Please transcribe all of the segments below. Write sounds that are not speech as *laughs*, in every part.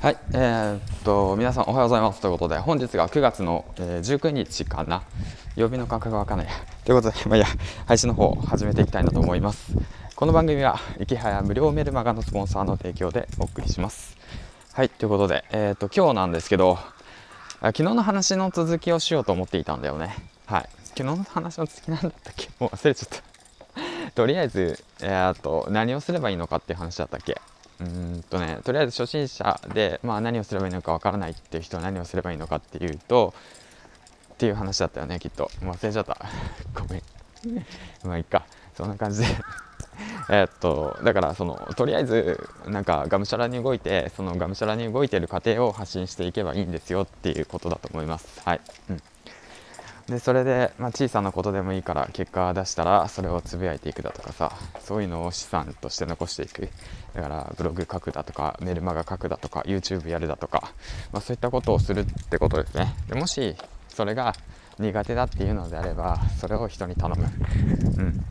はい、えー、っと皆さんおはようございます。ということで本日が9月の、えー、19日かな。曜日の感覚がわかんない。ということで *laughs* まあいや配信の方を始めていきたいなと思います。この番組は池早無料メルマガのスポンサーの提供でお送りします。はいということでえー、っと今日なんですけど昨日の話の続きをしようと思っていたんだよね。はい。昨日の話の続きなんだったっけ？もう忘れちゃった。とりあえず、えー、っと何をすればいいのかっていう話だったっけ？うんとねとりあえず初心者で、まあ、何をすればいいのかわからないっていう人は何をすればいいのかっていうとっていう話だったよねきっと。忘れちゃった。*laughs* ごめん。*laughs* まあいっか。そんな感じで。*laughs* えっとだからそのとりあえずなんかがむしゃらに動いてそのがむしゃらに動いてる過程を発信していけばいいんですよっていうことだと思います。はい、うん。でそれで、まあ、小さなことでもいいから結果出したらそれをつぶやいていくだとかさそういうのを資産として残していく。だからブログ書くだとかメルマガ書くだとか YouTube やるだとか、まあ、そういったことをするってことですね。でもしそれが苦手だっていうのであればそれを人に頼む。うん。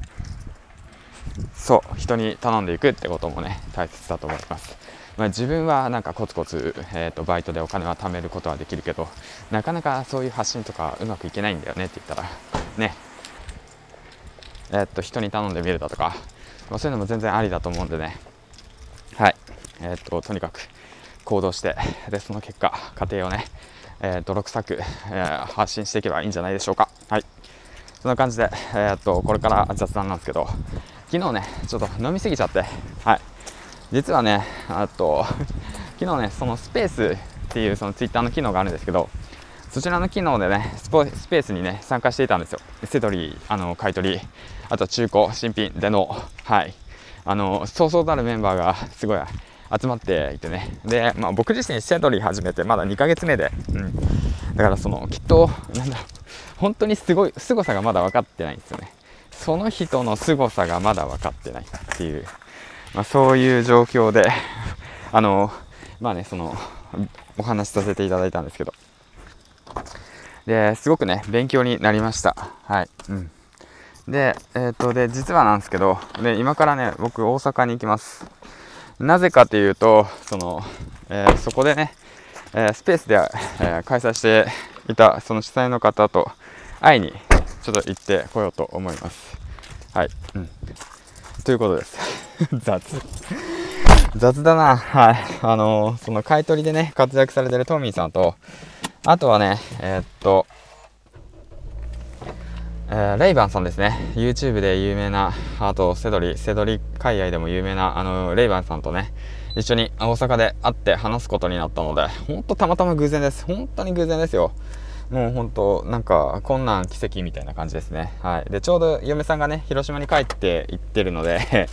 そう人に頼んでいくってこともね大切だと思います。まあ、自分はなんかコツコツ、えーと、バイトでお金は貯めることはできるけどなかなかそういう発信とかうまくいけないんだよねって言ったらね。えー、っと人に頼んでみるだとか、まあ、そういうのも全然ありだと思うんでね。はい。えー、っととにかく行動してでその結果家庭をね、え、泥臭く、えー、発信していけばいいんじゃないでしょうか。はい。そんな感じで、え、っとこれから雑談なんですけど昨日ねちょっと飲みすぎちゃってはい。実はね、あと、*laughs* 昨日ね、そのスペースっていうそのツイッターの機能があるんですけど、そちらの機能でね、スペースにね、参加していたんですよ。セドリ、あの、買い取り、あと中古、新品での、はい、あの、そうそうたるメンバーがすごい集まっていてね。で、まあ僕自身セドリ始めてまだ2ヶ月目で、うん。だからその、きっと、なんだろう、本当にすごい、凄さがまだ分かってないんですよね。その人の凄さがまだ分かってないっていうまあ、そういう状況で *laughs* あのまあねそのお話しさせていただいたんですけど。ですごくね勉強になりました。はい、うん、でえっ、とで実はなんですけどで今からね僕大阪に行きます。なぜかというとその、えー、そこでね、えー、スペースで、え、開催していたその主催の方と会いにちょっと行ってこようと思います。はい、うん、ということです。*laughs* 雑。雑だな。はい。あのー、その買い取りでね、活躍されてるトミーさんと、あとはね、えー、っと、えー、レイバンさんですね。YouTube で有名な、あと、セドリ、セドリ海外でも有名な、あの、レイバンさんとね、一緒に大阪で会って話すことになったので、ほんとたまたま偶然です。本当に偶然ですよ。もう本当なんかこんなん奇跡みたいな感じですねはいでちょうど嫁さんがね広島に帰って行ってるので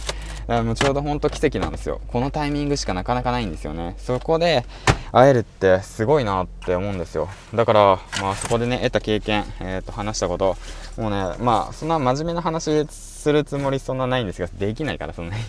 もうちょうど本当奇跡なんですよ。このタイミングしかなかなかないんですよね。そこで会えるってすごいなって思うんですよ。だからまあそこでね得た経験、えー、と話したこと。もうねまあそんな真面目な話するつもりそんなないんですができないからそんなに。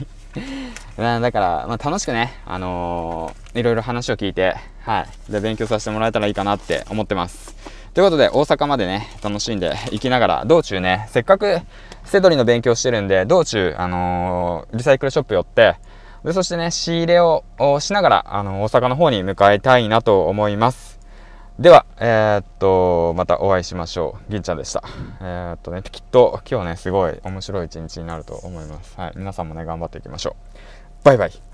*laughs* だから、まあ、楽しくねあのー、いろいろ話を聞いてはい。で勉強させてもらえたらいいかなって思ってます。ということで、大阪までね、楽しんで行きながら、道中ね、せっかくセドリの勉強してるんで、道中、あのー、リサイクルショップ寄って、で、そしてね、仕入れをしながら、あの、大阪の方に向かいたいなと思います。では、えー、っと、またお会いしましょう。銀ちゃんでした。えー、っとね、きっと今日ね、すごい面白い一日になると思います。はい。皆さんもね、頑張っていきましょう。バイバイ。